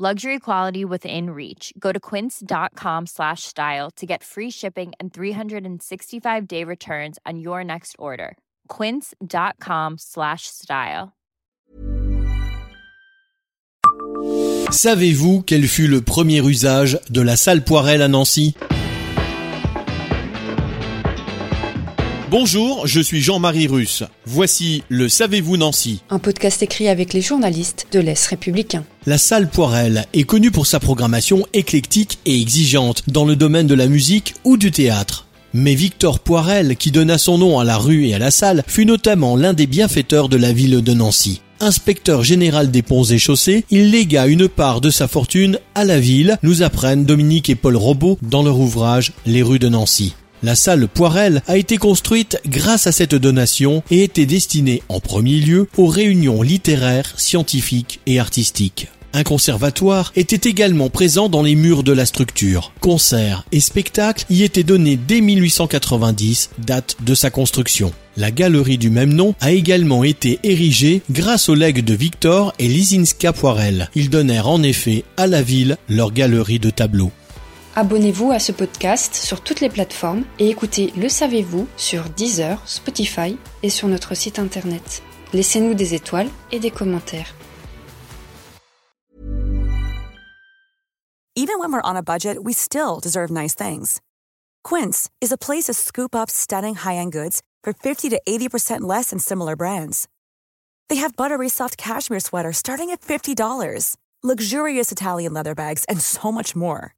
Luxury quality within reach. Go to quince.com slash style to get free shipping and 365 day returns on your next order. Quince.com slash style. Savez-vous quel fut le premier usage de la salle Poirel à Nancy? Bonjour, je suis Jean-Marie Russe. Voici le Savez-vous Nancy Un podcast écrit avec les journalistes de l'Est républicain. La salle Poirel est connue pour sa programmation éclectique et exigeante dans le domaine de la musique ou du théâtre. Mais Victor Poirel, qui donna son nom à la rue et à la salle, fut notamment l'un des bienfaiteurs de la ville de Nancy. Inspecteur général des ponts et chaussées, il légua une part de sa fortune à la ville, nous apprennent Dominique et Paul Robot dans leur ouvrage Les rues de Nancy. La salle Poirel a été construite grâce à cette donation et était destinée en premier lieu aux réunions littéraires, scientifiques et artistiques. Un conservatoire était également présent dans les murs de la structure. Concerts et spectacles y étaient donnés dès 1890, date de sa construction. La galerie du même nom a également été érigée grâce aux legs de Victor et Lisinska Poirel. Ils donnèrent en effet à la ville leur galerie de tableaux. Abonnez-vous à ce podcast sur toutes les plateformes et écoutez Le Savez-vous sur Deezer, Spotify et sur notre site internet. Laissez-nous des étoiles et des commentaires. Even when we're on a budget, we still deserve nice things. Quince is a place to scoop up stunning high-end goods for 50 to 80% less than similar brands. They have buttery soft cashmere sweaters starting at $50, luxurious Italian leather bags, and so much more.